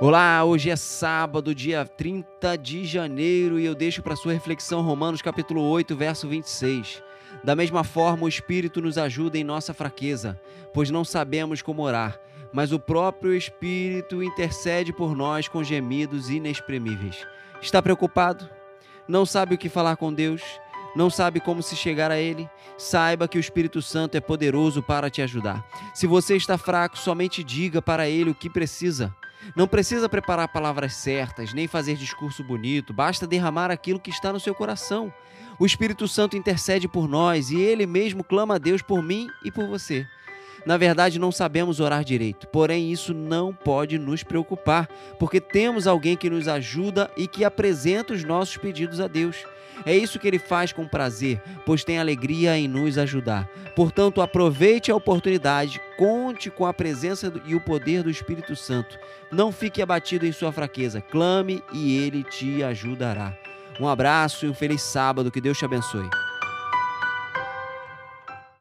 Olá, hoje é sábado, dia 30 de janeiro, e eu deixo para sua reflexão Romanos capítulo 8, verso 26. Da mesma forma, o Espírito nos ajuda em nossa fraqueza, pois não sabemos como orar, mas o próprio Espírito intercede por nós com gemidos inexprimíveis. Está preocupado? Não sabe o que falar com Deus? Não sabe como se chegar a Ele? Saiba que o Espírito Santo é poderoso para te ajudar. Se você está fraco, somente diga para Ele o que precisa. Não precisa preparar palavras certas, nem fazer discurso bonito, basta derramar aquilo que está no seu coração. O Espírito Santo intercede por nós e ele mesmo clama a Deus por mim e por você. Na verdade, não sabemos orar direito, porém, isso não pode nos preocupar, porque temos alguém que nos ajuda e que apresenta os nossos pedidos a Deus. É isso que ele faz com prazer, pois tem alegria em nos ajudar. Portanto, aproveite a oportunidade, conte com a presença e o poder do Espírito Santo. Não fique abatido em sua fraqueza, clame e ele te ajudará. Um abraço e um feliz sábado, que Deus te abençoe.